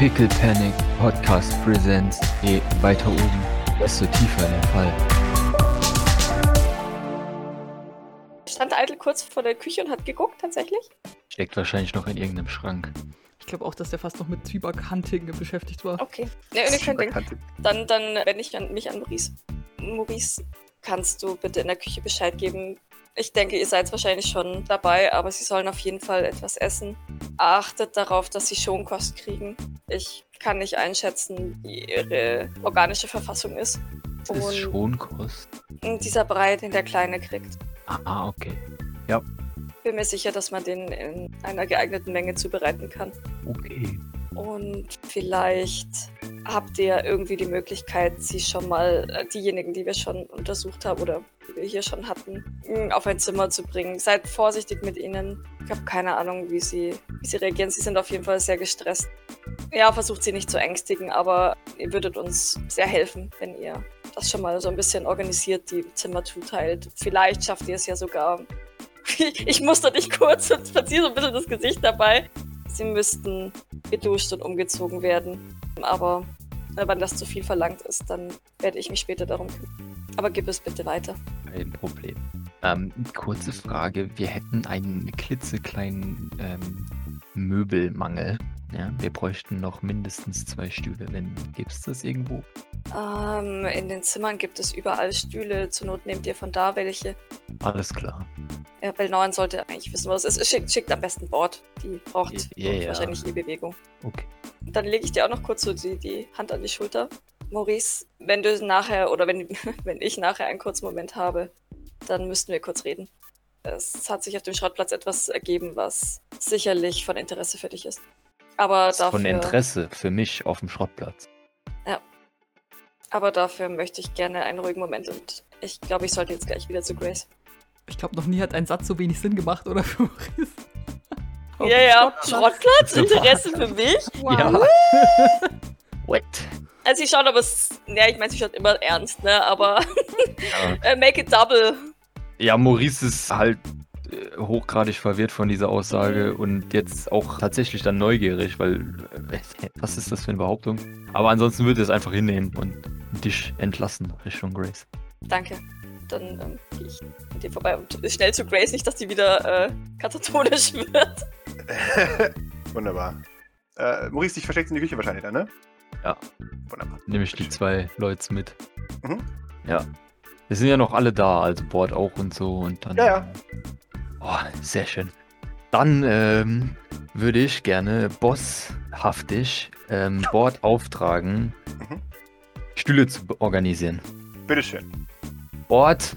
Pickle Panic Podcast Presents. Je weiter oben, desto tiefer der Fall. Stand Eitel kurz vor der Küche und hat geguckt, tatsächlich? Steckt wahrscheinlich noch in irgendeinem Schrank. Ich glaube auch, dass der fast noch mit Zwieback-Hunting beschäftigt war. Okay. Ja, ihr könnt denken. Dann, dann wende ich an, mich an Maurice. Maurice, kannst du bitte in der Küche Bescheid geben? Ich denke, ihr seid wahrscheinlich schon dabei, aber sie sollen auf jeden Fall etwas essen. Achtet darauf, dass sie Schonkost kriegen. Ich kann nicht einschätzen, wie ihre organische Verfassung ist. Das ist Schonkost. Dieser Brei, den der Kleine kriegt. Ah, okay. Ja, Bin mir sicher, dass man den in einer geeigneten Menge zubereiten kann. okay. Und vielleicht habt ihr irgendwie die Möglichkeit, sie schon mal, äh, diejenigen, die wir schon untersucht haben oder die wir hier schon hatten, auf ein Zimmer zu bringen. Seid vorsichtig mit ihnen. Ich habe keine Ahnung, wie sie, wie sie reagieren. Sie sind auf jeden Fall sehr gestresst. Ja, versucht sie nicht zu ängstigen, aber ihr würdet uns sehr helfen, wenn ihr das schon mal so ein bisschen organisiert, die Zimmer zuteilt. Vielleicht schafft ihr es ja sogar. Ich muster dich kurz und verziehe so ein bisschen das Gesicht dabei. Sie müssten geduscht und umgezogen werden. Aber äh, wenn das zu viel verlangt ist, dann werde ich mich später darum kümmern. Aber gib es bitte weiter. Kein Problem. Ähm, kurze Frage. Wir hätten einen klitzekleinen ähm, Möbelmangel. Ja, wir bräuchten noch mindestens zwei Stühle. Wenn gibt es das irgendwo? Ähm, in den Zimmern gibt es überall Stühle. Zur Not nehmt ihr von da welche. Alles klar. Ja, Belnorn sollte eigentlich wissen, was es ist. Schickt, schickt am besten Bord. Die braucht Ja, ja. wahrscheinlich die Bewegung. Okay. Dann lege ich dir auch noch kurz so die, die Hand an die Schulter. Maurice, wenn du nachher oder wenn, wenn ich nachher einen kurzen Moment habe, dann müssten wir kurz reden. Es hat sich auf dem Schrottplatz etwas ergeben, was sicherlich von Interesse für dich ist. Aber ist dafür, von Interesse für mich auf dem Schrottplatz. aber dafür möchte ich gerne einen ruhigen Moment und ich glaube, ich sollte jetzt gleich wieder zu Grace. Ich glaube, noch nie hat ein Satz so wenig Sinn gemacht, oder für Maurice? Ja, ja, Schrottplatz. Schrottplatz, Interesse für mich. Wow. Ja. What? Also sie schaut aber, ja, ich meine, sie schaut immer ernst, ne, aber Ja. äh, make it double. Ja, Maurice ist halt äh, hochgradig verwirrt von dieser Aussage und jetzt auch tatsächlich dann neugierig, weil äh, was ist das für eine Behauptung? Aber ansonsten würde er es einfach hinnehmen und dich entlassen Richtung Grace. Danke. Dann ähm, gehe ich mit dir vorbei und schnell zu Grace, nicht, dass die wieder äh, katatonisch wird. Wunderbar. Äh, Maurice, dich versteckst in die Küche wahrscheinlich dann, ne? Ja. Wunderbar. Nehme ich die zwei Leute mit. Mhm. Ja. Wir sind ja noch alle da, also Bord auch und so und dann. Ja, ja. Oh, sehr schön. Dann ähm, würde ich gerne bosshaftig ähm, Bord auftragen, Mhm. Stühle zu organisieren. Bitteschön. Bord,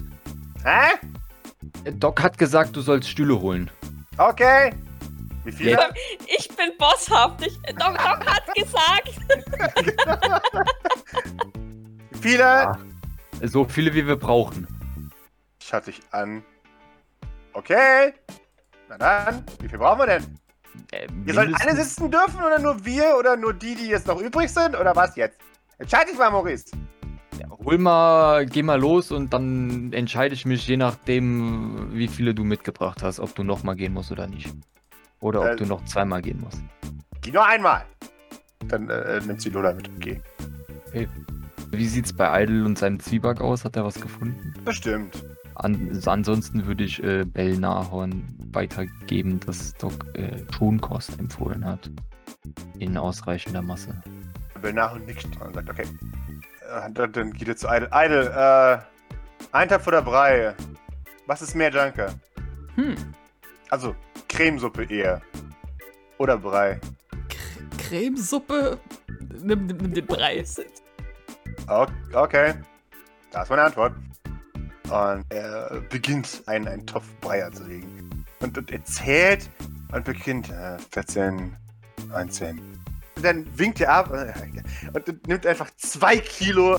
Hä? Doc hat gesagt, du sollst Stühle holen. Okay. Wie viele? Ja. Ich bin bosshaft. Ich, Doc, Doc hat gesagt. Wie viele? Ah. So viele, wie wir brauchen. Schaut dich an. Okay. Na dann, wie viel brauchen wir denn? Äh, Ihr sollt alle sitzen dürfen oder nur wir oder nur die, die jetzt noch übrig sind oder was jetzt? Entscheid dich mal, Maurice. Ja, hol mal, geh mal los und dann entscheide ich mich, je nachdem, wie viele du mitgebracht hast, ob du nochmal gehen musst oder nicht. Oder ob Äh. du noch zweimal gehen musst. Geh nur einmal. Dann äh, nimmt sie Lola mit. Okay. Wie sieht's bei Idle und seinem Zwieback aus? Hat er was gefunden? Bestimmt. An, ansonsten würde ich äh, Bell Nahorn weitergeben, dass Doc äh, Schonkost empfohlen hat. In ausreichender Masse. Nach und nickt und sagt, okay. Äh, dann, dann geht er zu Idle. Idle, äh, Eintopf oder Brei? Was ist mehr Danke? Hm. Also, Cremesuppe eher. Oder Brei. Cre- Cremesuppe. Nimm, nimm, nimm den Brei. Okay. Da ist meine Antwort. Und er beginnt, einen, einen Topf Brei anzulegen. Und, und er zählt und beginnt äh, 14, 19. Und dann winkt er ab äh, und nimmt einfach zwei Kilo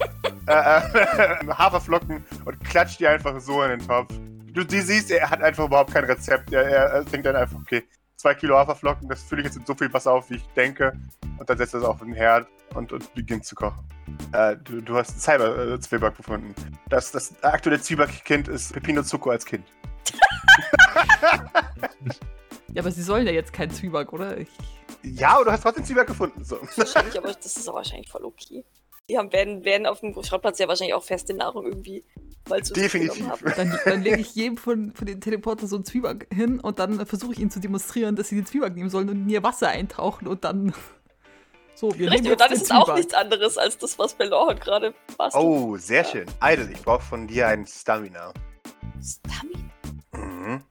äh, äh, Haferflocken und klatscht die einfach so in den Topf. Du die siehst, er hat einfach überhaupt kein Rezept. Er, er, er denkt dann einfach, okay, zwei Kilo Haferflocken, das fülle ich jetzt in so viel Wasser auf, wie ich denke. Und dann setzt er es auf den Herd und, und beginnt zu kochen. Äh, du, du hast Cyber-Zwieback gefunden. Das, das aktuelle Zwieback-Kind ist Pepino Zucco als Kind. Ja, aber sie sollen ja jetzt keinen Zwieback, oder? Ich, Ja, aber du hast trotzdem Zwieback gefunden. So. Wahrscheinlich, aber das ist auch wahrscheinlich voll okay. Die haben, werden, werden auf dem Schrottplatz ja wahrscheinlich auch feste Nahrung irgendwie mal zu sich Definitiv. Dann, dann lege ich jedem von, von den Teleportern so einen Zwieback hin und dann versuche ich ihnen zu demonstrieren, dass sie den Zwieback nehmen sollen und in ihr Wasser eintauchen und dann. So, wir Richtig, nehmen und dann jetzt ist den es auch Zwieback. nichts anderes als das, was Belor gerade bastelt. Oh, sehr schön. Idle, ich brauche von dir ein Stamina. Stamina. Mhm.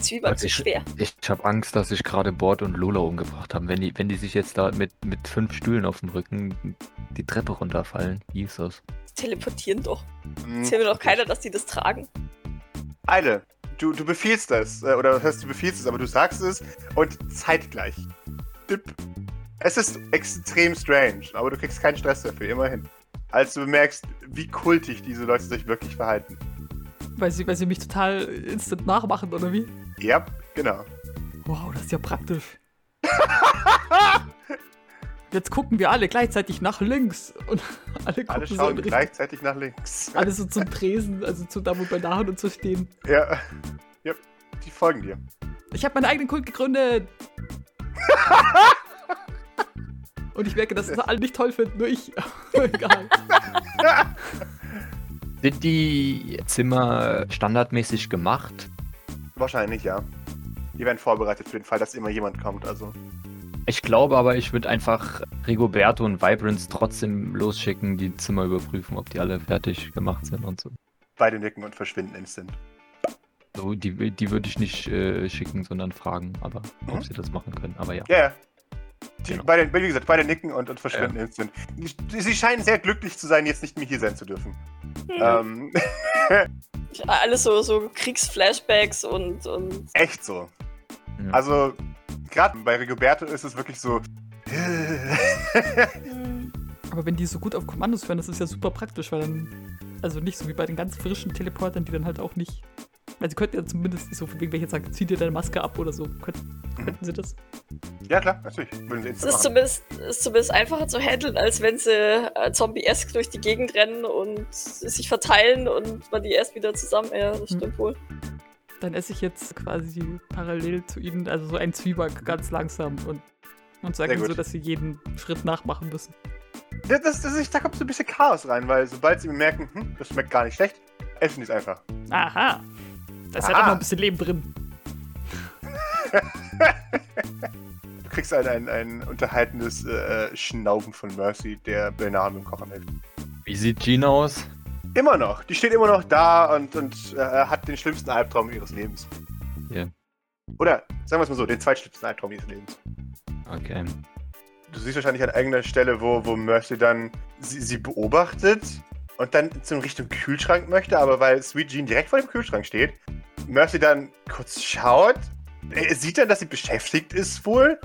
Zwieback zu Ich- schwer. Ich habe Angst, dass sich gerade Bord und Lola umgebracht haben. Wenn die, wenn die sich jetzt da mit, mit fünf Stühlen auf dem Rücken die Treppe runterfallen. Wie ist das? Die teleportieren doch. Mhm. Erzählt mir doch keiner, dass die das tragen. Eile, du, du befiehlst das, äh, oder hörst du befiehlst es, aber du sagst es und zeitgleich. Dip. Es ist extrem strange, aber du kriegst keinen Stress dafür, immerhin. Als du bemerkst, wie kultig diese Leute sich wirklich verhalten. Weil sie, weil sie mich total instant nachmachen, oder wie? Ja, genau. Wow, das ist ja praktisch. Jetzt gucken wir alle gleichzeitig nach links und alle gucken Alle so schauen in Richtung, gleichzeitig nach links. alle so zum Tresen, also zu da, wo Bernard und so stehen. Ja. ja, die folgen dir. Ich habe meinen eigenen Kult gegründet. und ich merke, dass es alle nicht toll finden, nur ich. Egal. Sind die Zimmer standardmäßig gemacht? Wahrscheinlich, ja. Die werden vorbereitet für den Fall, dass immer jemand kommt, also. Ich glaube aber, ich würde einfach Rigoberto und Vibrance trotzdem losschicken, die Zimmer überprüfen, ob die alle fertig gemacht sind und so. Beide nicken und verschwinden instant. So, die, die würde ich nicht äh, schicken, sondern fragen, aber Mhm. ob sie das machen können. Aber ja. Ja, ja. Die, Genau. beide, wie gesagt, beide nicken und, und verschwinden instant. Die- Sie scheinen sehr glücklich zu sein, jetzt nicht mehr hier sein zu dürfen. Hm. Ähm, Alles so, so Kriegsflashbacks und, und echt so. Ja. Also, gerade bei Rigoberto ist es wirklich so. Aber wenn die so gut auf Kommandos hören, das ist ja super praktisch, weil dann. Also nicht so wie bei den ganz frischen Teleportern, die dann halt auch nicht. Weil sie könnten ja zumindest so, von wegen, wenn ich jetzt sage, zieh dir deine Maske ab oder so. Könnten, könnten sie das? ja, klar, natürlich. Würden sie es ist zumindest, ist zumindest einfacher zu handeln, als wenn sie äh, zombie-esk durch die Gegend rennen und sich verteilen und man die erst wieder zusammen. Ja, das stimmt wohl. Dann esse ich jetzt quasi parallel zu ihnen, also so einen Zwieback ganz langsam und, und sage so, dass sie jeden Schritt nachmachen müssen. Das, das, das ist, da kommt so ein bisschen Chaos rein, weil sobald sie merken, hm, das schmeckt gar nicht schlecht, essen die es einfach. Aha. Da ist Aha. doch noch ein bisschen Leben drin. Du kriegst ein, ein, ein unterhaltendes äh, Schnauben von Mercy, der Bernard im Kochen hilft. Wie sieht Jean aus? Immer noch. Die steht immer noch da und, und äh, hat den schlimmsten Albtraum ihres Lebens. Ja. Oder, sagen wir es mal so, den zweitschlimmsten Albtraum ihres Lebens. Okay. Du siehst wahrscheinlich an irgendeiner Stelle, wo, wo Mercy dann sie, sie beobachtet und dann in Richtung Kühlschrank möchte, aber weil Sweet Jean direkt vor dem Kühlschrank steht, Mercy dann kurz schaut, er sieht dann, dass sie beschäftigt ist wohl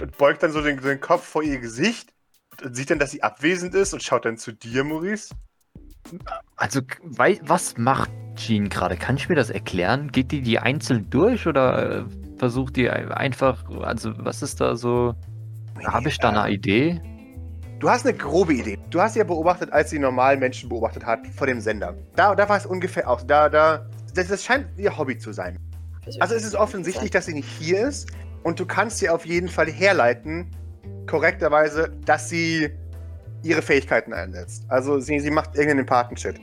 und beugt dann so den, den Kopf vor ihr Gesicht und sieht dann, dass sie abwesend ist und schaut dann zu dir, Maurice. Also, was macht Jean gerade? Kann ich mir das erklären? Geht die die einzeln durch oder äh, versucht die einfach, also was ist da so? Habe ich da eine Idee? Du hast eine grobe Idee. Du hast sie ja beobachtet, als sie normal Menschen beobachtet hat vor dem Sender. Da, da war es ungefähr auch. Da, da, das, das scheint ihr Hobby zu sein. Also es ist offensichtlich, dass sie nicht hier ist und du kannst sie auf jeden Fall herleiten, korrekterweise, dass sie ihre Fähigkeiten einsetzt. Also sie, sie macht irgendeinen Empathen-Shit.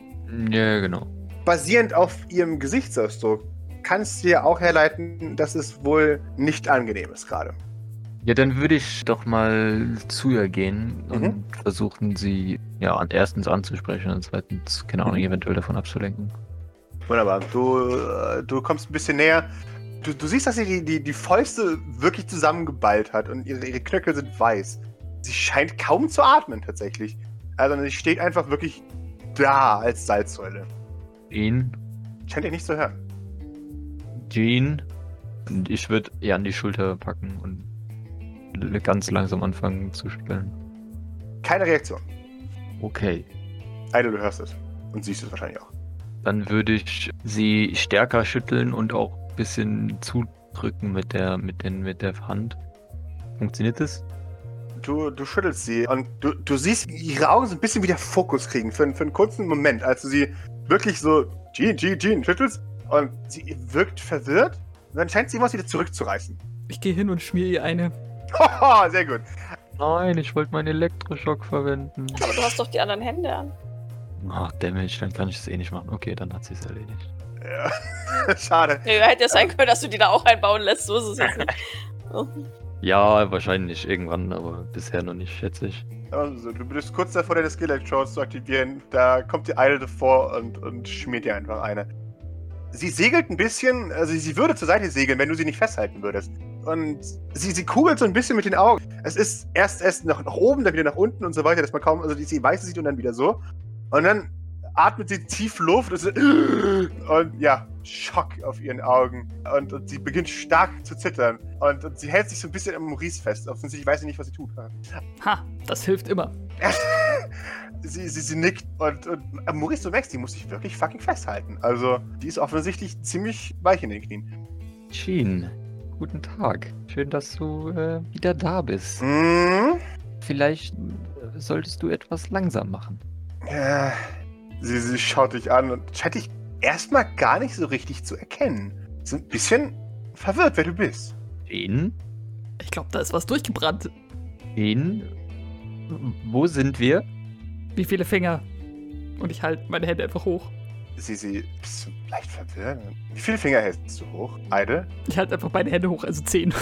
Ja, genau. Basierend auf ihrem Gesichtsausdruck kannst du ja auch herleiten, dass es wohl nicht angenehm ist gerade. Ja, dann würde ich doch mal zu ihr gehen und Mhm. versuchen, sie ja erstens anzusprechen und zweitens, keine Ahnung, Mhm. eventuell davon abzulenken. Wunderbar. Du, äh, du kommst ein bisschen näher. Du, du siehst, dass sie die, die, die Fäuste wirklich zusammengeballt hat und ihre, ihre Knöchel sind weiß. Sie scheint kaum zu atmen tatsächlich. Also sie steht einfach wirklich da als Salzsäule. Ihn, Scheint ihr nicht zu hören. Jean und ich würde ihr an die Schulter packen und ganz langsam anfangen zu schütteln. Keine Reaktion. Okay. Eide, du hörst es. Und siehst es wahrscheinlich auch. Dann würde ich sie stärker schütteln und auch ein bisschen zudrücken mit der, mit den, mit der Hand. Funktioniert das? Du, du schüttelst sie und du, du siehst ihre Augen so ein bisschen wieder Fokus kriegen für, für einen kurzen Moment, als du sie wirklich so Jean, Jean, Jean schüttelst und sie wirkt verwirrt und dann scheint sie was wieder zurückzureißen. Ich gehe hin und schmier ihr eine. Haha, sehr gut. Nein, ich wollte meinen Elektroschock verwenden. Aber du hast doch die anderen Hände an. Ach, Damage, dann kann ich es eh nicht machen. Okay, dann hat sie es erledigt. Ja. Schade. Ja, hätte ja sein können, dass du die da auch einbauen lässt. So ist es jetzt nicht. Oh. Ja, wahrscheinlich irgendwann, aber bisher noch nicht, schätze ich. Also, du bist kurz davor, deine Skill-Electrodes zu aktivieren. Da kommt die Eile davor und, und schmiert dir einfach eine. Sie segelt ein bisschen, also sie würde zur Seite segeln, wenn du sie nicht festhalten würdest. Und sie, sie kugelt so ein bisschen mit den Augen. Es ist erst erst nach, nach oben, dann wieder nach unten und so weiter, dass man kaum, also die, sie weiß es sieht und dann wieder so. Und dann atmet sie tief Luft und, so, und ja, Schock auf ihren Augen. Und, und sie beginnt stark zu zittern. Und, und sie hält sich so ein bisschen am Maurice fest. Offensichtlich weiß sie nicht, was sie tut. Ha, das hilft immer. sie, sie, sie nickt und, und äh, Maurice, du merkst, die muss sich wirklich fucking festhalten. Also, die ist offensichtlich ziemlich weich in den Knien. Sheen, guten Tag. Schön, dass du äh, wieder da bist. Mhm. Vielleicht äh, solltest du etwas langsam machen. Ja, sie, sie schaut dich an und scheint dich erstmal gar nicht so richtig zu erkennen. So ein bisschen verwirrt, wer du bist. Sheen? Ich glaube, da ist was durchgebrannt. Sheen? Wo sind wir? Wie viele Finger? Und ich halte meine Hände einfach hoch. Sie, sie bist du leicht verwirrt. Wie viele Finger hältst du hoch? Idle? Ich halte einfach meine Hände hoch, also zehn.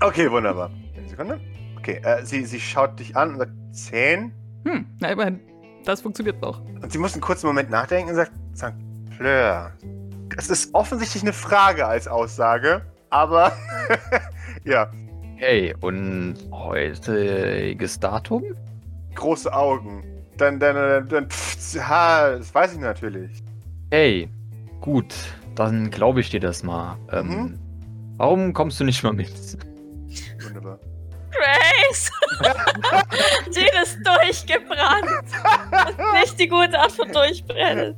Okay, wunderbar. Eine Sekunde. Okay, äh, sie, sie schaut dich an und sagt, zehn. Hm, na immerhin. Das funktioniert noch. Und sie muss einen kurzen Moment nachdenken und sagt, St. Fleur. Es ist offensichtlich eine Frage als Aussage, aber ja, Hey, und heutiges Datum? große Augen. Dann, dann, dann, dann pff, ha, das weiß ich natürlich. Hey, gut, dann glaube ich dir das mal. Ähm, Mhm. Warum kommst du nicht mal mit? Grace! Jean ist durchgebrannt. Nicht die gute Art von durchbrennen.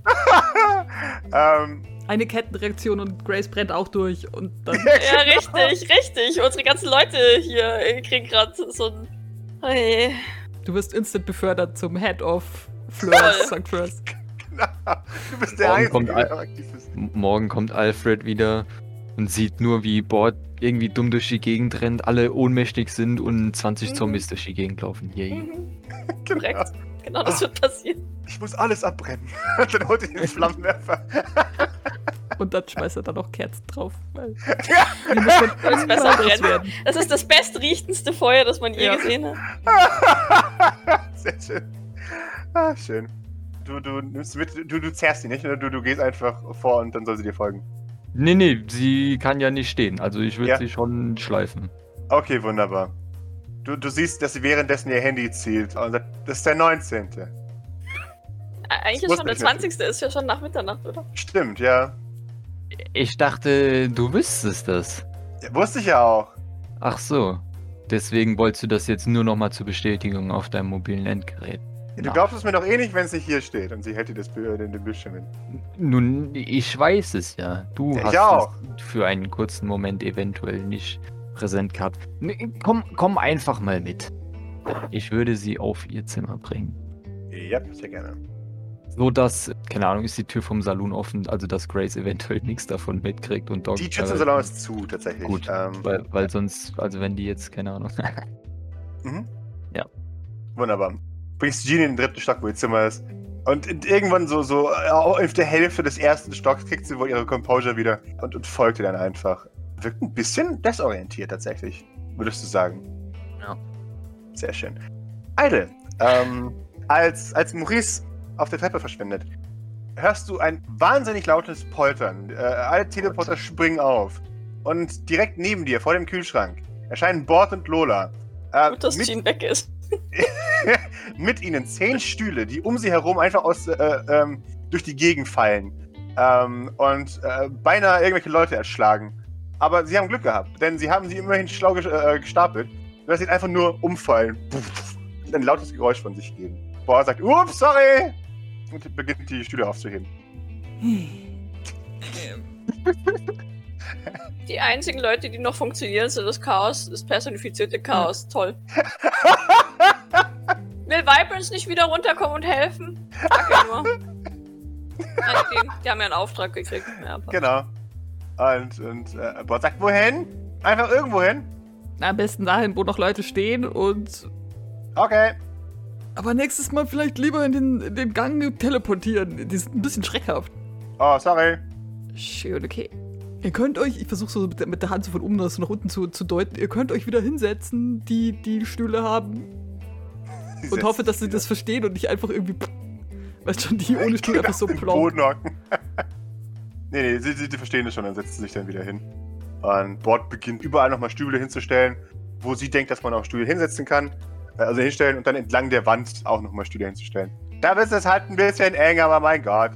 ähm, Eine Kettenreaktion und Grace brennt auch durch und dann. Ja, richtig, richtig. Unsere ganzen Leute hier kriegen gerade so ein. Oh je. Du wirst instant befördert zum Head of Fleurs, St. Fleurs. genau. Du bist der Morgen Einzige, kommt der aktiv ist. Morgen kommt Alfred wieder und sieht nur, wie Bord irgendwie dumm durch die Gegend rennt, alle ohnmächtig sind und 20 Mhm. Zombies durch die Gegend laufen. Yay. Mhm. Genau. Korrekt. Genau das wird passieren. Ich muss alles abbrennen. Und dann holt er den Flammenwerfer. Und dann schmeißt er da noch Kerzen drauf. Weil Ja. die muss besser loswerden. Das ist das bestriechendste Feuer, das man je Ja. gesehen hat. Sehr schön. Ah, schön. Du, du nimmst mit, du, du zerrst sie nicht, oder? Du, du gehst einfach vor und dann soll sie dir folgen. Nee, nee, sie kann ja nicht stehen. Also ich würde Ja. sie schon schleifen. Okay, wunderbar. Du, du siehst, dass sie währenddessen ihr Handy zielt und das ist der 19. Äh, Eigentlich ist Wusste schon der ich nicht. 20. ist ja schon nach Mitternacht, oder? Stimmt, ja. Ich dachte, du wüsstest das. ja. Wusste ich ja auch. Ach so. Deswegen wolltest du das jetzt nur nochmal zur Bestätigung auf deinem mobilen Endgerät. Du glaubst es mir doch eh nicht, wenn es nicht hier steht. Und sie hält dir das in den Bildschirm hin. Nun, ich weiß es ja. Du Ja, hast auch. es für einen kurzen Moment eventuell nicht präsent gehabt. Komm, komm einfach mal mit. Ich würde sie auf ihr Zimmer bringen. Ja, sehr gerne. So dass, keine Ahnung, ist die Tür vom Salon offen, also dass Grace eventuell nichts davon mitkriegt und Dog. Die Tür zum Salon ist zu, tatsächlich. Gut, Ähm, Weil, weil sonst, also wenn die jetzt, keine Ahnung. Mhm. Ja. Wunderbar. Bringst Jean in den dritten Stock, wo ihr Zimmer ist. Und irgendwann so, so äh, auf der Hälfte des ersten Stocks kriegt sie wohl ihre Composure wieder und, und folgt dir dann einfach. Wirkt ein bisschen desorientiert tatsächlich, würdest du sagen. Ja. Sehr schön. Idle, ähm, als, als Maurice auf der Treppe verschwindet, hörst du ein wahnsinnig lautes Poltern. Äh, alle Teleporter springen auf. Und direkt neben dir, vor dem Kühlschrank, erscheinen Bord und Lola. Äh, Gut, dass Jean weg ist. mit ihnen zehn Stühle, die um sie herum einfach aus, äh, ähm, durch die Gegend fallen. Ähm, und äh, beinahe irgendwelche Leute erschlagen. Aber sie haben Glück gehabt, denn sie haben sie immerhin schlau äh, gestapelt, sodass sie einfach nur umfallen. Und ein lautes Geräusch von sich geben. Boah sagt, ups, sorry! Und beginnt die Stühle aufzuheben. Die einzigen Leute, die noch funktionieren, sind das Chaos, das personifizierte Chaos. Toll. Will Vibrance nicht wieder runterkommen und helfen? Danke nur. Nein, die, die haben ja einen Auftrag gekriegt. Ja, Genau. Und, und äh, Bord sagt, wohin? Einfach irgendwo hin. Am besten dahin, wo noch Leute stehen und. Okay. Aber nächstes Mal vielleicht lieber in den, in den Gang teleportieren. Die sind ein bisschen schreckhaft. Oh, sorry. Schön, okay. Ihr könnt euch, ich versuche so mit der, mit der Hand so von oben nach nach unten zu, zu deuten, ihr könnt euch wieder hinsetzen, die die Stühle haben. Und hoffe, dass sie das verstehen und nicht einfach irgendwie. Weißt schon, die ohne Stuhl einfach so hocken. nee, nee, sie, sie, verstehen das schon, dann setzt sie sich dann wieder hin. Und Bord beginnt überall nochmal Stühle hinzustellen, wo sie denkt, dass man auch Stühle hinsetzen kann. Äh, Also hinstellen und dann entlang der Wand auch nochmal Stühle hinzustellen. Da wird es halt ein bisschen eng, aber mein Gott.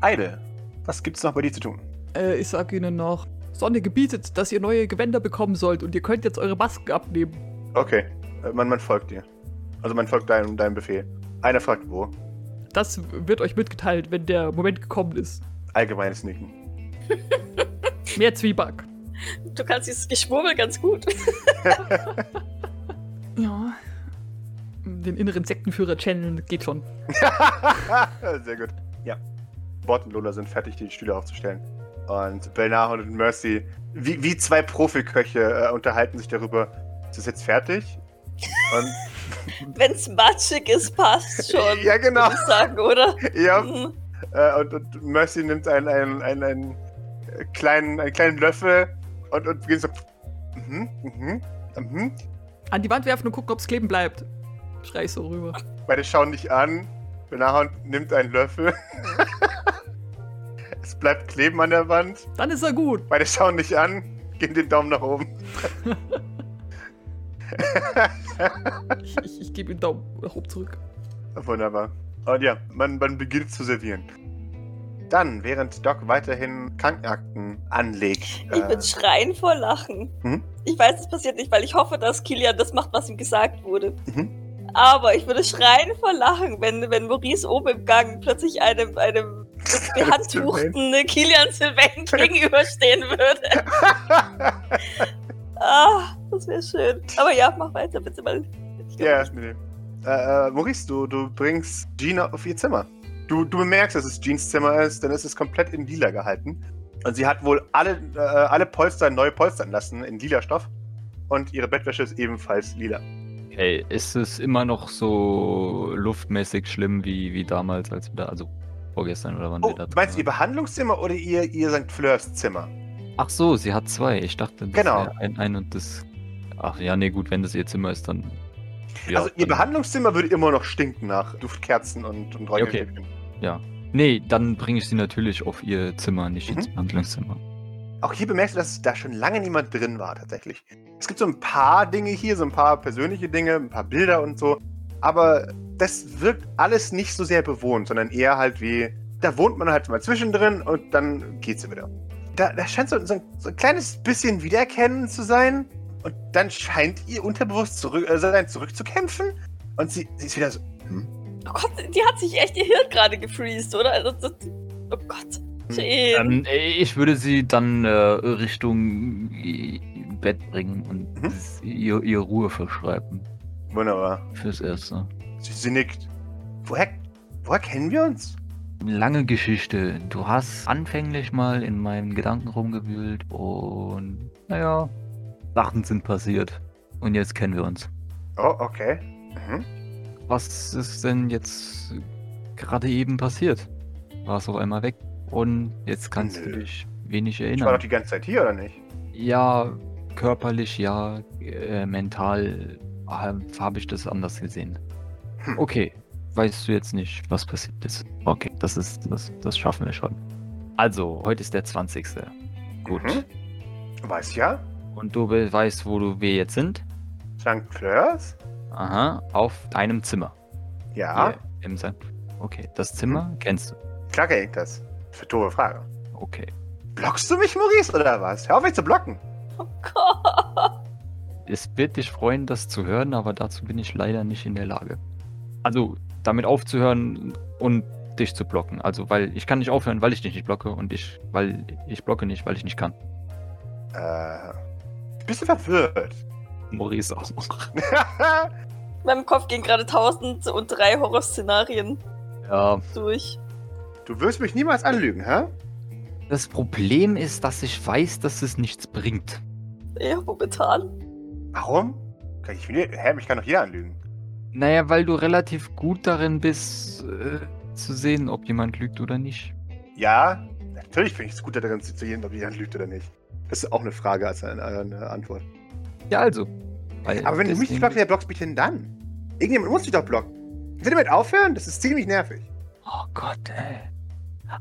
Eide, was gibt's noch bei dir zu tun? Äh, ich sag ihnen noch. Sonne gebietet, dass ihr neue Gewänder bekommen sollt und ihr könnt jetzt eure Masken abnehmen. Okay, äh, man, man folgt dir. Also man folgt deinem, deinem Befehl. Einer fragt wo. Das wird euch mitgeteilt, wenn der Moment gekommen ist. Allgemeines Nicken. Mehr Zwieback. Du kannst dieses Geschwurbel ganz gut. Ja. Den inneren Sektenführer channeln geht schon. Sehr gut. Ja. Bord und Lola sind fertig, die Stühle aufzustellen. Und Belnahon und Mercy, wie, wie zwei Profiköche, äh, unterhalten sich darüber. Ist das jetzt fertig? Und, Wenn's matschig ist, passt schon. Ja, genau. Würde ich sagen, oder? ja, Mhm. äh, und, und Mercy nimmt einen, einen, einen, einen, äh, kleinen, einen kleinen Löffel und, und beginnt so. Mhm, mhm, mhm. An die Wand werfen und gucken, ob es kleben bleibt. Schrei ich so rüber. Beide schauen dich an. Belnahon nimmt einen Löffel. es bleibt kleben an der Wand. Dann ist er gut. Beide schauen dich an, geben den Daumen nach oben. Ich, ich, ich gebe ihm Daumen nach oben zurück. Wunderbar. Und ja, man, man beginnt zu servieren. Dann, während Doc weiterhin Krankenakten anlegt. Ich äh, würde schreien vor Lachen. Mhm. Ich weiß, es passiert nicht, weil ich hoffe, dass Kilian das macht, was ihm gesagt wurde. Mhm. Aber ich würde schreien vor Lachen, wenn, wenn Maurice oben im Gang plötzlich einem, einem behandtuchten Kilian Sylvain gegenüberstehen würde. Das wäre schön. Aber ja, mach weiter bitte, glaub, Ja, nee, nee. Äh, äh, Maurice, du, du bringst Gina auf ihr Zimmer. Du, du bemerkst, dass es Jeans Zimmer ist, denn es ist komplett in lila gehalten. Und sie hat wohl alle, äh, alle Polster neu polstern lassen in lila Stoff. Und ihre Bettwäsche ist ebenfalls lila. Ey, ist es immer noch so luftmäßig schlimm wie, wie damals, als wir da, also vorgestern oder wann Oh, wir da du meinst ihr waren? Behandlungszimmer oder ihr, ihr St. Fleurs Zimmer? Ach so, sie hat zwei. Ich dachte, das Genau. ein, ein und das. Ach ja, nee, gut, wenn das ihr Zimmer ist, dann. Ja, also ihr dann, Behandlungszimmer würde immer noch stinken nach Duftkerzen und, und okay. Räucherstäbchen. Nee, dann bringe ich sie natürlich auf ihr Zimmer, nicht ins Mhm. Behandlungszimmer. Auch hier bemerkst du, dass da schon lange niemand drin war, tatsächlich. Es gibt so ein paar Dinge hier, so ein paar persönliche Dinge, ein paar Bilder und so. Aber das wirkt alles nicht so sehr bewohnt, sondern eher halt wie, da wohnt man halt mal zwischendrin und dann geht's wieder. Da, da scheint so, so, ein, so ein kleines bisschen Wiedererkennen zu sein. Und dann scheint ihr unterbewusst zurück, äh, sein zurückzukämpfen. Und sie, sie ist wieder so, hm? Oh Gott, die hat sich echt ihr Hirn gerade gefreezed, oder? Also, das, oh Gott. Ähm, ich würde sie dann äh, Richtung i- Bett bringen und Mhm. ihr, ihr Ruhe verschreiben. Wunderbar. Fürs Erste. Sie, sie nickt. Woher, woher kennen wir uns? Lange Geschichte. Du hast anfänglich mal in meinen Gedanken rumgewühlt und naja, Sachen sind passiert. Und jetzt kennen wir uns. Oh, okay. Mhm. Was ist denn jetzt gerade eben passiert? Warst auf einmal weg und jetzt kannst du Nö. dich wenig Ich war doch erinnern. die ganze Zeit hier, oder nicht? Ja, körperlich ja, äh, mental habe ich das anders gesehen. Hm. Okay, weißt du jetzt nicht, was passiert ist. Okay, das ist, das, das schaffen wir schon. Also, heute ist der 20. Gut. Mhm. Weiß ja. Und du we- weißt, wo du, wir jetzt sind? St. Fleurs? Aha, auf deinem Zimmer. Ja. Hier Im St. Okay, das Zimmer kennst du. Klar kenn ich das. Für doofe Frage. Okay. Blockst du mich, Maurice, oder was? Hör auf mich zu blocken. Oh Gott. Es wird dich freuen, das zu hören, aber dazu bin ich leider nicht in der Lage. Also, damit aufzuhören und dich zu blocken. Also, weil ich kann nicht aufhören, weil ich dich nicht blocke und ich, weil ich blocke nicht, weil ich nicht kann. Äh. Bist du verwirrt? Maurice auch. In meinem Kopf gehen gerade 1003 Horrorszenarien Ja. durch. du wirst mich niemals anlügen, hä? Das Problem ist, dass ich weiß, dass es nichts bringt. Ja, momentan. Warum? Kann ich, wieder- hä, mich kann doch jeder anlügen. Naja, weil du relativ gut darin bist, äh, zu sehen, ob jemand lügt oder nicht. Ja, natürlich finde ich es gut darin zu sehen, ob jemand lügt oder nicht. Das ist auch eine Frage als eine, eine Antwort. Ja, also. Weil Aber wenn du mich nicht blockst, wer blockst mich denn dann? Irgendjemand muss dich doch blocken. Willst du damit aufhören? Das ist ziemlich nervig. Oh Gott, ey.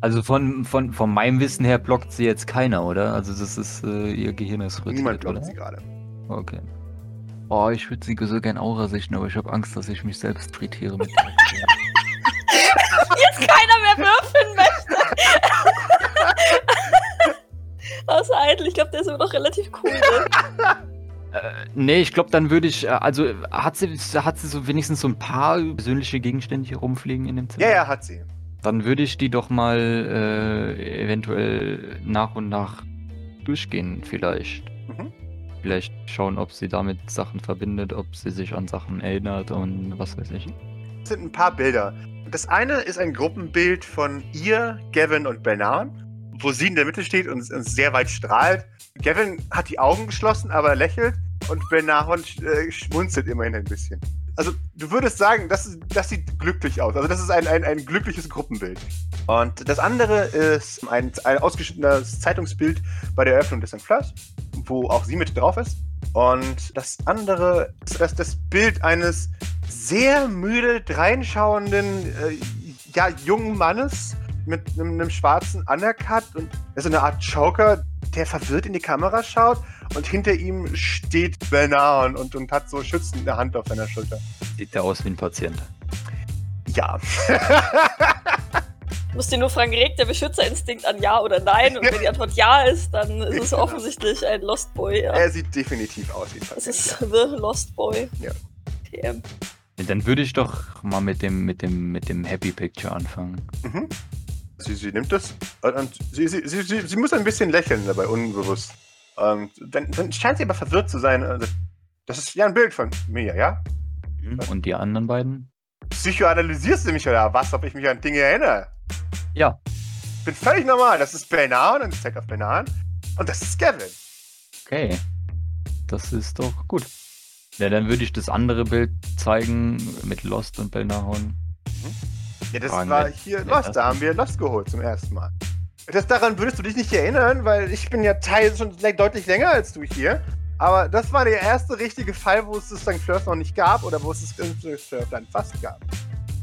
Also von, von, von meinem Wissen her blockt sie jetzt keiner, oder? Also das ist, äh, ihr Gehirn ist Niemand rüttet, blockt oder? sie gerade. Okay. Oh, ich würde sie so gern Aura sichten, aber ich habe Angst, dass ich mich selbst frittiere mit Jetzt keiner mehr würfeln immer noch relativ cool. Ne? äh, Nee, ich glaube, dann würde ich, äh, also hat sie, hat sie so wenigstens so ein paar persönliche Gegenstände hier rumfliegen in dem Zimmer? Ja, ja, hat sie. Dann würde ich die doch mal äh, eventuell nach und nach durchgehen, vielleicht. Mhm. Vielleicht schauen, ob sie damit Sachen verbindet, ob sie sich an Sachen erinnert und was weiß ich. Es sind ein paar Bilder. Das eine ist ein Gruppenbild von ihr, Gavin und Bernard, wo sie in der Mitte steht und, und sehr weit strahlt. Gavin hat die Augen geschlossen, aber lächelt und Bernard äh, schmunzelt immerhin ein bisschen. Also du würdest sagen, das, das sieht glücklich aus. Also das ist ein, ein, ein glückliches Gruppenbild. Und das andere ist ein, ein ausgeschnittenes Zeitungsbild bei der Eröffnung des St. Fleurs, wo auch sie mit drauf ist. Und das andere ist das, das Bild eines sehr müde dreinschauenden, äh, ja, jungen Mannes mit einem, einem schwarzen Undercut und ist eine Art Joker, der verwirrt in die Kamera schaut und hinter ihm steht Bernard und, und hat so schützend eine Hand auf seiner Schulter. Sieht der aus wie ein Patient. Ja. Du musst dir nur fragen, regt der Beschützerinstinkt an Ja oder Nein? Und wenn die Antwort Ja ist, dann ist es Genau. offensichtlich ein Lost Boy. Ja. er sieht definitiv aus wie ein Das Patient. ist The Lost Boy. Ja. TM. Dann würde ich doch mal mit dem, mit dem, mit dem Happy Picture anfangen. Mhm. Sie, sie nimmt das und, und sie, sie, sie, sie, sie muss ein bisschen lächeln dabei, unbewusst. Und dann, dann scheint sie aber verwirrt zu sein. Also, Das ist ja ein Bild von mir, ja? Und die anderen beiden? Psychoanalysierst du mich oder was, ob ich mich an Dinge erinnere? Ja. Bin völlig normal. Das ist Bernard und ich zeig auf Bernard. Und das ist Gavin. Okay. Das ist doch gut. Ja, dann würde ich das andere Bild zeigen mit Lost und Bellnahorn. Ja, das Fragen war wir hier Lost. Da haben wir Lost geholt zum ersten Mal. Das, daran würdest du dich nicht erinnern, weil ich bin ja Teil schon deutlich länger als du hier. Aber das war der erste richtige Fall, wo es das St. Fleurs noch nicht gab oder wo es das St. Fleurs dann fast gab.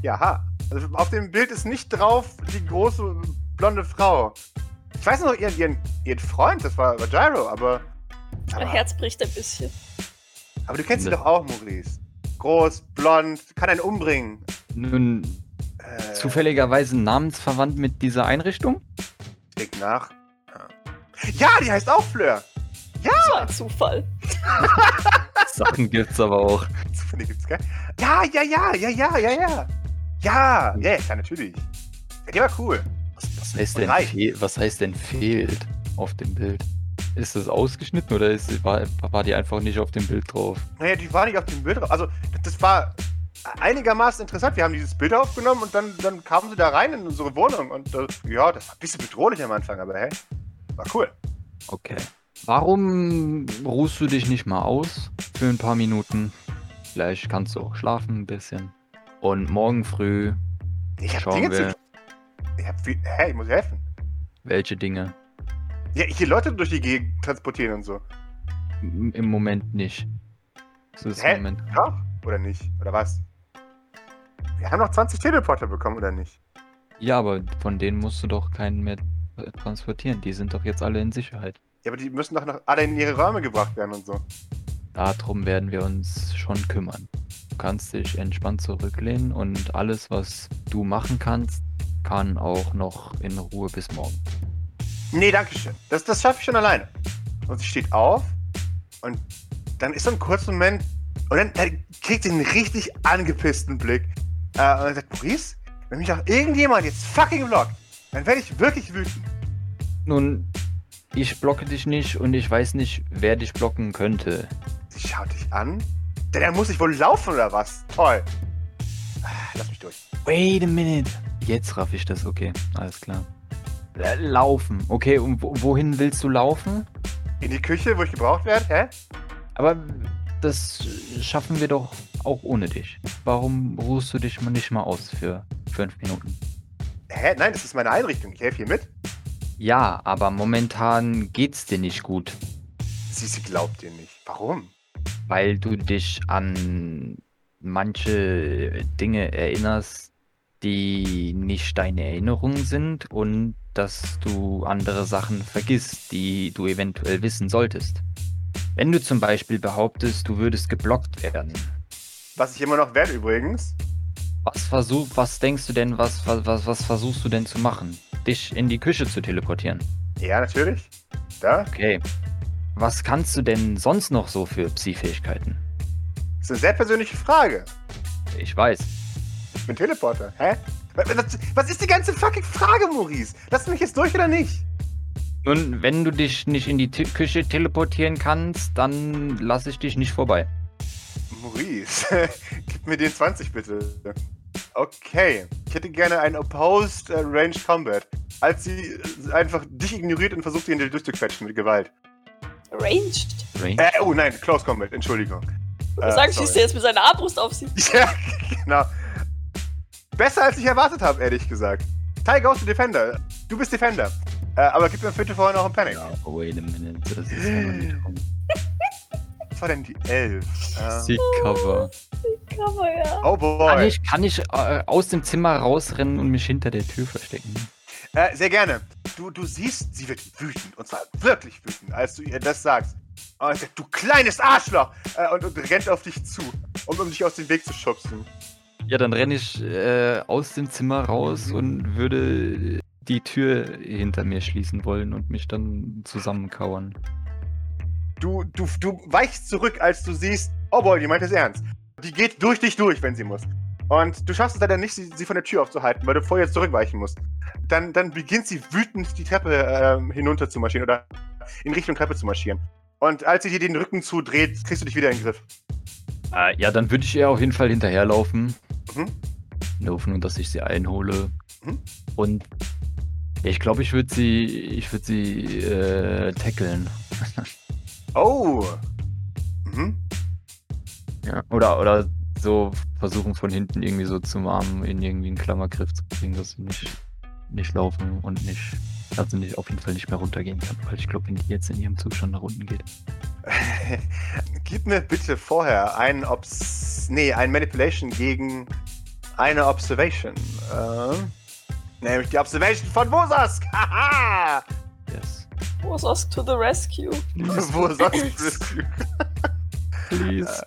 Jaha. Also auf dem Bild ist nicht drauf die große blonde Frau. Ich weiß noch ihren, ihren, ihren Freund, das war, war Gyro, aber. Mein Aber, Herz bricht ein bisschen. aber du kennst sie Das- doch auch, Maurice. Groß, blond, kann einen umbringen. Nun, Äh, zufälligerweise namensverwandt mit dieser Einrichtung? Denk nach. Ja, die heißt auch Fleur. Das war ein Zufall. Sachen gibt's aber auch. Zufälle gibt's, gell? Ja, ja, ja, ja, ja, ja, ja. Ja, ja, ja, natürlich. Ja, die war cool. Was heißt, denn was heißt denn fehlt auf dem Bild? Ist das ausgeschnitten oder ist, war, war die einfach nicht auf dem Bild drauf? Naja, die war nicht auf dem Bild drauf. Also, das war einigermaßen interessant. Wir haben dieses Bild aufgenommen und dann, dann kamen sie da rein in unsere Wohnung. Und äh, ja, das war ein bisschen bedrohlich am Anfang, aber hey, war cool. Okay. Warum ruhst du dich nicht mal aus für ein paar Minuten? Vielleicht kannst du auch schlafen ein bisschen. Und morgen früh, Ich hab Schauen Dinge zu wir. tun. Ich hab viel. Hey, ich muss helfen. welche Dinge? Ja, hier Leute durch die Gegend transportieren und so. M- Im Moment nicht. Das ist Hä? im Moment. Doch? Oder nicht? Oder was? Wir haben noch 20 Teleporter bekommen, oder nicht? Ja, aber von denen musst du doch keinen mehr transportieren. Die sind doch jetzt alle in Sicherheit. Ja, aber die müssen doch noch alle in ihre Räume gebracht werden und so. Darum werden wir uns schon kümmern. Du kannst dich entspannt zurücklehnen und alles, was du machen kannst, kann auch noch in Ruhe bis morgen. Nee, danke schön. Das, das schaffe ich schon alleine. Und sie steht auf und dann ist so ein kurzer Moment und dann, dann kriegt sie einen richtig angepissten Blick. Äh, und dann sagt, Maurice, wenn mich doch irgendjemand jetzt fucking blockt, dann werde ich wirklich wütend. Nun, ich blocke dich nicht und ich weiß nicht, wer dich blocken könnte. Sie schaut dich an. Denn er muss sich wohl laufen oder was? Toll. Ah, Lass mich durch. Wait a minute. Jetzt raff ich das, okay. Alles klar. Äh, Laufen. Okay, und wo- wohin willst du laufen? In die Küche, wo ich gebraucht werde? Hä? Aber das schaffen wir doch auch ohne dich. Warum ruhst du dich nicht mal aus für fünf Minuten? Hä? Nein, das ist meine Einrichtung. Ich helfe hier mit. Ja, aber momentan geht's dir nicht gut, Sie, sie glaubt dir nicht. Warum? weil du dich an manche Dinge erinnerst, die nicht deine Erinnerungen sind und dass du andere Sachen vergisst, die du eventuell wissen solltest. Wenn du zum Beispiel behauptest, du würdest geblockt werden, Was ich immer noch werde übrigens. was versuch, was denkst du denn, was, was, was, was versuchst du denn zu machen? Dich in die Küche zu teleportieren. Ja, natürlich. Da? Okay. Was kannst du denn sonst noch so für Psi-Fähigkeiten? Das ist eine sehr persönliche Frage. Ich weiß. Ich bin Teleporter. Hä? Was, ist die ganze fucking Frage, Maurice? Lass mich jetzt durch oder nicht? Nun, wenn du dich nicht in die T Küche teleportieren kannst, dann lasse ich dich nicht vorbei. Maurice, gib mir den 20 bitte. Okay. Ich hätte gerne ein Opposed äh, Range Combat. Als sie äh, einfach dich ignoriert und versucht, ihn durchzuquetschen mit Gewalt. Ranged. Range? Äh, oh nein, Close Combat, Entschuldigung. Du Äh, sagst, sorry. schießt er jetzt mit seiner Armbrust auf sie. Ja, genau. Besser als ich erwartet habe, ehrlich gesagt. Ty goes to Defender. Du bist Defender. Äh, aber gib mir bitte vorher noch einen Panic. Ja, wait a minute. Das ist ja noch nicht rum. Was war denn die 11? Äh, Sick Cover. Kann man ja. oh Kann boy. ich, kann ich äh, aus dem Zimmer rausrennen und mich hinter der Tür verstecken? Äh, sehr gerne. Du, du siehst, sie wird wütend. Und zwar wirklich wütend, als du ihr das sagst. Und sie sagt, du kleines Arschloch! Äh, und, und rennt auf dich zu, um, um dich aus dem Weg zu schubsen. Ja, dann renne ich äh, aus dem Zimmer raus und würde die Tür hinter mir schließen wollen und mich dann zusammenkauern. Du, du, du weichst zurück, als du siehst, oh boy, die meint es ernst. Die geht durch dich durch, wenn sie muss. Und du schaffst es leider nicht, sie, sie von der Tür aufzuhalten, weil du vorher zurückweichen musst. Dann, dann beginnt sie wütend die Treppe ähm, hinunter zu marschieren oder in Richtung Treppe zu marschieren. Und als sie dir den Rücken zudreht, kriegst du dich wieder in den Griff. Äh, ja, dann würde ich ihr auf jeden Fall hinterherlaufen. Mhm. In der Hoffnung, dass ich sie einhole. Mhm. Und ich glaube, ich würde sie, ich würde sie äh, tackeln. Oh. Mhm. Ja. Oder, oder so versuchen von hinten irgendwie so zum Arm in irgendwie einen Klammergriff zu bringen, dass sie nicht, nicht laufen und nicht, dass sie nicht, auf jeden Fall nicht mehr runtergehen kann. Weil ich glaube, wenn die jetzt in ihrem Zustand nach unten geht. Gib mir bitte vorher einen Obs. Nee, ein Manipulation gegen eine Observation. Ähm, nämlich die Observation von Wosask. Haha! Yes. Wososk to the rescue. Wosask Rescue. Please.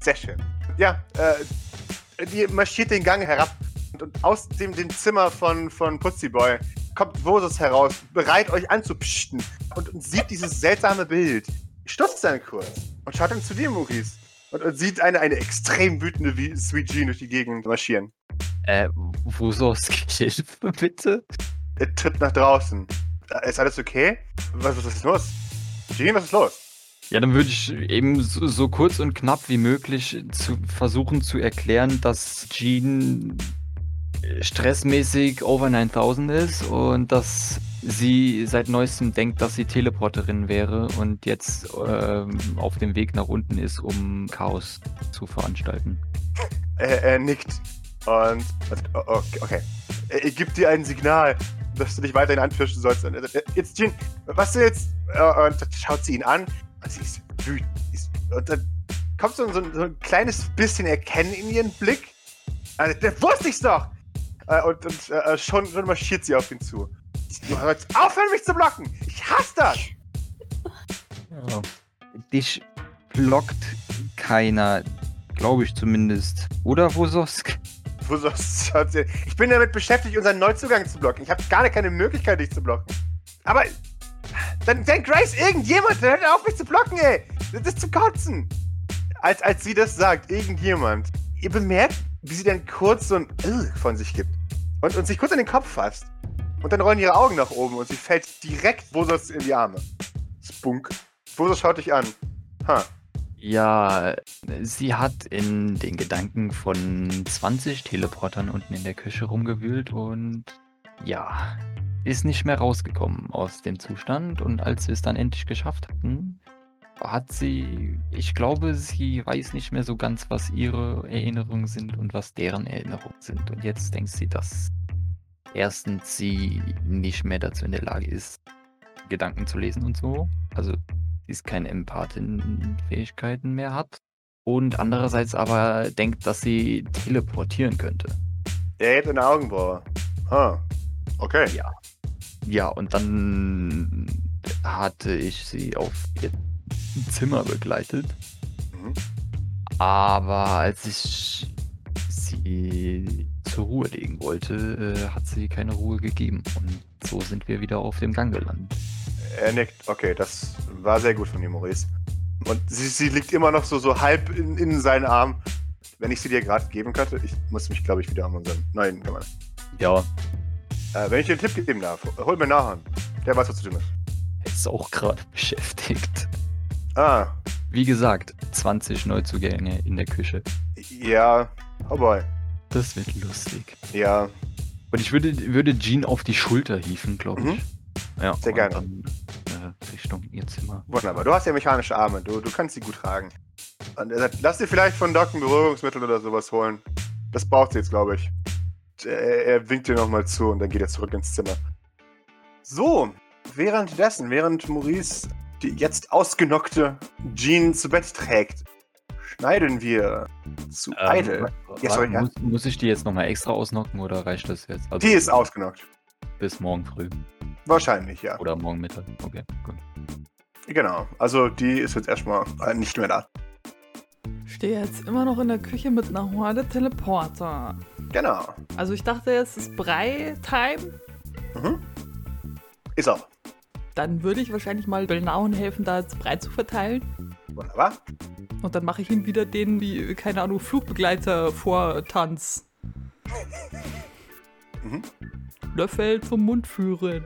Sehr schön. Ja, äh, die marschiert den Gang herab und, und aus dem, dem Zimmer von, von Putziboy kommt Vosus heraus, bereit euch anzupschten und, und sieht dieses seltsame Bild. Stutzt dann kurz und schaut dann zu dir, Maurice. Und, sieht eine, eine extrem wütende wie Sweet Jean durch die Gegend marschieren. Äh, wo soll's Hilfe, bitte? Er tritt nach draußen. Äh, Ist alles okay? Was, was ist los? Jean, was ist los? Ja, dann würde ich eben so, so kurz und knapp wie möglich zu versuchen zu erklären, dass Jean stressmäßig over 9000 ist und dass sie seit neuestem denkt, dass sie Teleporterin wäre und jetzt ähm, auf dem Weg nach unten ist, um Chaos zu veranstalten. Er, er nickt und. oh, Okay. okay. Er, er gibt dir ein Signal, dass du dich weiterhin anfischen sollst. Jetzt, Jean, was du jetzt? Und dann schaut sie ihn an und sie ist wütend. Und dann kommt so, ein- so ein kleines bisschen Erkennen in ihren Blick. Also, das wusste ich's doch! Äh, Und, und äh, schon, schon marschiert sie auf ihn zu. Du sollst aufhören, mich zu blocken! Ich hasse das! Ja. Dich blockt keiner, glaube ich zumindest. Oder Wososk? Wo soll's- schaut sie- Ich bin damit beschäftigt, unseren Neuzugang zu blocken. Ich habe gar keine Möglichkeit, dich zu blocken. Aber dann, dann Grace irgendjemand, dann hört auf, mich zu blocken, ey. Das ist zu kotzen. Als, als sie das sagt, irgendjemand, ihr bemerkt, wie sie dann kurz so ein Ugh von sich gibt. Und, und sich kurz an den Kopf fasst. Und dann rollen ihre Augen nach oben und sie fällt direkt Vosos in die Arme. Spunk. Vosos schaut dich an. Ha. Ja, sie hat in den Gedanken von 20 Teleportern unten in der Küche rumgewühlt und ja, ist nicht mehr rausgekommen aus dem Zustand. Und als wir es dann endlich geschafft hatten, hat sie, ich glaube, sie weiß nicht mehr so ganz, was ihre Erinnerungen sind und was deren Erinnerungen sind. Und jetzt denkt sie, dass erstens sie nicht mehr dazu in der Lage ist, Gedanken zu lesen und so. Also sie ist keine Empathin-Fähigkeiten mehr hat. Und andererseits aber denkt, dass sie teleportieren könnte. Er in der Augenbraue. Ah, okay. Ja. Ja, und dann hatte ich sie auf ihr Zimmer begleitet. Mhm. Aber als ich sie zur Ruhe legen wollte, äh, hat sie keine Ruhe gegeben. Und so sind wir wieder auf dem Gang gelandet. Er nickt. Okay, das war sehr gut von dir, Maurice. Und sie, sie liegt immer noch so, so halb in, in seinen Armen. Wenn ich sie dir gerade geben könnte, ich muss mich, glaube ich, wieder um unseren neuen kümmern. Ja, Äh, wenn ich dir einen Tipp geben darf, hol mir Nachhand. Der weiß, was zu tun ist. er ist auch gerade beschäftigt. Ah, Wie gesagt, 20 Neuzugänge in der Küche. ja. Oh boy. Das wird lustig. Ja, Und ich würde, würde Jean auf die Schulter hieven, glaube ich. Ja, Sehr gerne. Dann, äh, Richtung ihr Zimmer. wunderbar. Du hast ja mechanische Arme. Du, du kannst sie gut tragen. Und er sagt, lass dir vielleicht von Doc ein Beruhigungsmittel oder sowas holen. Das braucht sie jetzt, glaube ich. Er, er winkt dir nochmal zu und dann geht er zurück ins Zimmer. So, währenddessen, während Maurice die jetzt ausgenockte Jean zu Bett trägt, schneiden wir zu Idle. Ja, sorry, ja. muss, muss ich die jetzt nochmal extra ausnocken oder reicht das jetzt? Also Die ist ausgenockt. Bis morgen früh. Wahrscheinlich, ja. Oder morgen Mittag. Okay, gut. Genau. Also die ist jetzt erstmal äh, nicht mehr da. Stehe jetzt immer noch in der Küche mit einer Horde Teleporter. Genau. Also ich dachte jetzt ist Brei-Time. Mhm. Ist auch. Dann würde ich wahrscheinlich mal Belnauen helfen, da jetzt Brei zu verteilen. Wunderbar. Und dann mache ich ihm wieder den, wie, keine Ahnung, Flugbegleiter Vortanz. Mhm. Löffel zum Mund führen.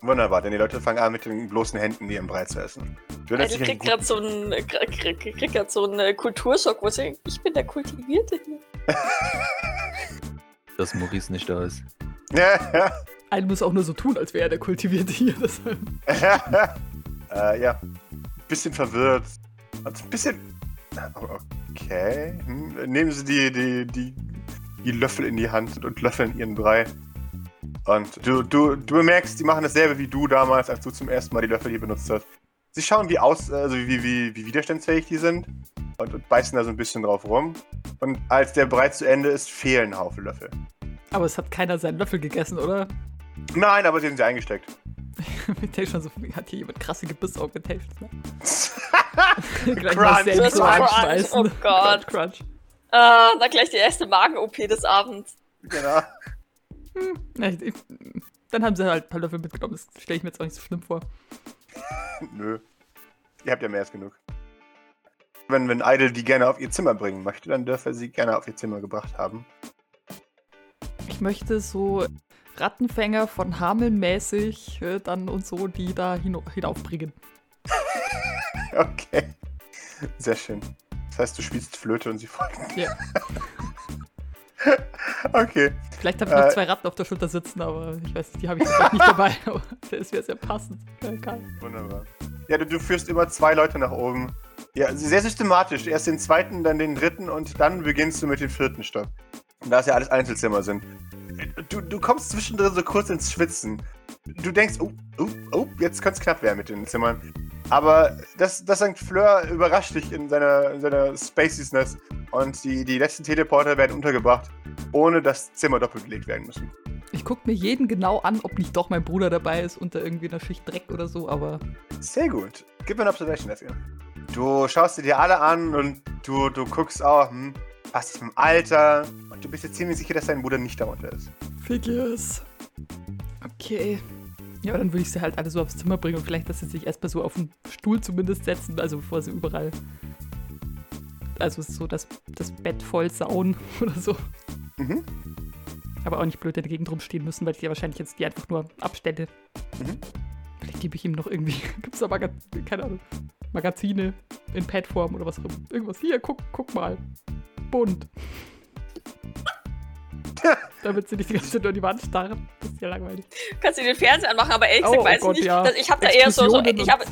Wunderbar, denn die Leute fangen an, mit den bloßen Händen ihren Brei zu essen. Du Also die gerade so einen krieg, krieg, krieg grad so einen äh, Kulturschock, wo sie denkt, ich bin der Kultivierte hier. Dass Maurice nicht da ist. Ja, Einer muss auch nur so tun, als wäre er der Kultivierte hier. Äh, ja. Bisschen verwirrt. Und ein bisschen. Okay. Hm. Nehmen Sie die, die, die, die Löffel in die Hand und löffeln ihren Brei. Und du, du, du bemerkst, die machen dasselbe wie du damals, als du zum ersten Mal die Löffel hier benutzt hast. Sie schauen wie aus, also wie, wie, wie widerstandsfähig die sind und, und beißen da so ein bisschen drauf rum. Und als der Brei zu Ende ist, fehlen Haufen Löffel. Aber es hat keiner seinen Löffel gegessen, oder? Nein, aber sie haben sie eingesteckt. Schon so, hat hier jemand krasse Gebisse getestet. Ne? Gleich mal Crunch. so Crunch, oh Gott. Crunch, Crunch. Ah, dann gleich die erste Magen-OP des Abends. genau. Ja, ich, ich, dann haben sie halt ein paar Löffel mitgenommen. Das stelle ich mir jetzt auch nicht so schlimm vor. Nö. Ihr habt ja mehr als genug. Wenn, wenn Idle die gerne auf ihr Zimmer bringen möchte, dann dürfe er sie gerne auf ihr Zimmer gebracht haben. Ich möchte so Rattenfänger von Hameln mäßig äh, dann und so, die da hino hinaufbringen. Okay. Sehr schön. Das heißt, du spielst Flöte und sie folgen. Ja. Okay. Vielleicht habe ich noch Äh. zwei Ratten auf der Schulter sitzen, aber ich weiß nicht, die habe ich nicht dabei. Aber das wäre sehr passend. Ja. Wunderbar. Ja, du, du führst immer zwei Leute nach oben. Ja, sehr systematisch. Erst den zweiten, dann den dritten und dann beginnst du mit dem vierten Stock. Da es ja alles Einzelzimmer sind. Du, du kommst zwischendrin so kurz ins Schwitzen. Du denkst, oh, oh, oh, jetzt könnte es knapp werden mit den Zimmern. Aber das, das St. Fleur überrascht dich in seiner, in seiner Spaciousness. Und die, die letzten Teleporter werden untergebracht, ohne dass Zimmer doppelt belegt werden müssen. Ich gucke mir jeden genau an, ob nicht doch mein Bruder dabei ist unter irgendwie einer Schicht Dreck oder so, aber Sehr gut. Gib mir eine Observation dafür. Du schaust sie dir alle an und du, du guckst auch, hm, passt es mit dem Alter? Und du bist dir ziemlich sicher, dass dein Bruder nicht darunter ist. Figures. Okay. Ja, dann würde ich sie halt alle so aufs Zimmer bringen und vielleicht, dass sie sich erstmal so auf den Stuhl zumindest setzen, also bevor sie überall. Also so das, das Bett voll sauen oder so. Mhm. Aber auch nicht blöd in der Gegend rumstehen müssen, weil ich ja wahrscheinlich jetzt die einfach nur abstelle. Mhm. Vielleicht gebe ich ihm noch irgendwie, gibt es da Maga keine Ahnung, Magazine in Padform oder was auch immer. Irgendwas. Hier, guck, guck mal. Bunt. Damit sie nicht die ganze Zeit nur an die Wand starren. Das ist ja langweilig. Du kannst dir den Fernseher anmachen, aber ehrlich Oh, gesagt oh weiß Gott, ich nicht. ja. Ich habe da eher so, so ich habe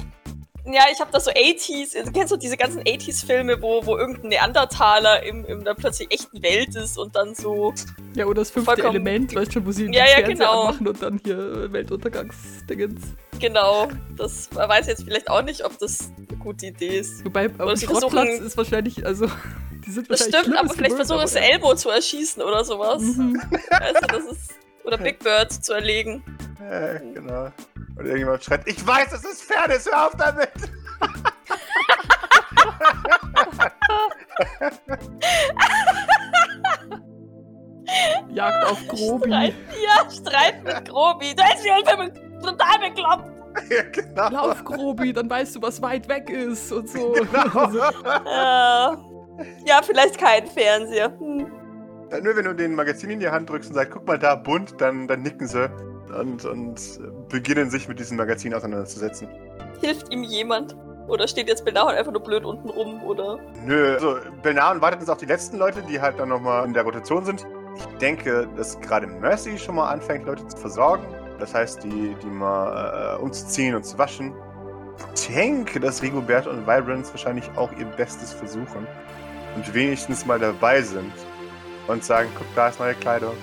Ja, ich habe da so 80s, also kennst du diese ganzen 80s-Filme, wo, wo irgendein Neandertaler im, in der plötzlich echten Welt ist und dann so. Ja, oder das fünfte Element, weißt du schon, wo sie Ja, ja, genau. anmachen und dann hier Weltuntergangsdingens. Genau. Das man weiß jetzt vielleicht auch nicht, ob das eine gute Idee ist. Wobei, sie Schrottplatz ist wahrscheinlich, also, die sind Das wahrscheinlich stimmt, aber vielleicht versuchen sie aber- Elbow zu erschießen oder sowas. Mhm. Also das ist. Oder Big Bird zu erlegen. Äh, genau. Und irgendjemand schreit, ich weiß, es ist Fairness, hör auf damit! Jagd auf Grobi. Streit, ja, Streit mit Grobi. Da ist die Hilfe total bekloppt. ja, genau. Lauf, Grobi, dann weißt du, was weit weg ist und so. genau. Also, Äh, ja, vielleicht kein Fernseher. Hm. Ja, Nur wenn du den Magazin in die Hand drückst und sagst, guck mal da, bunt, dann, dann nicken sie und, und beginnen sich mit diesem Magazin auseinanderzusetzen. Hilft ihm jemand? Oder steht jetzt Belnahon einfach nur blöd unten rum? Oder? Nö, also Belnaren wartet jetzt auf die letzten Leute, die halt dann nochmal in der Rotation sind. Ich denke, dass gerade Mercy schon mal anfängt, Leute zu versorgen. Das heißt, die, die mal äh, umzuziehen und zu waschen. Ich denke, dass Rigobert und Vibrance wahrscheinlich auch ihr Bestes versuchen und wenigstens mal dabei sind und sagen, guck, da ist neue Kleidung.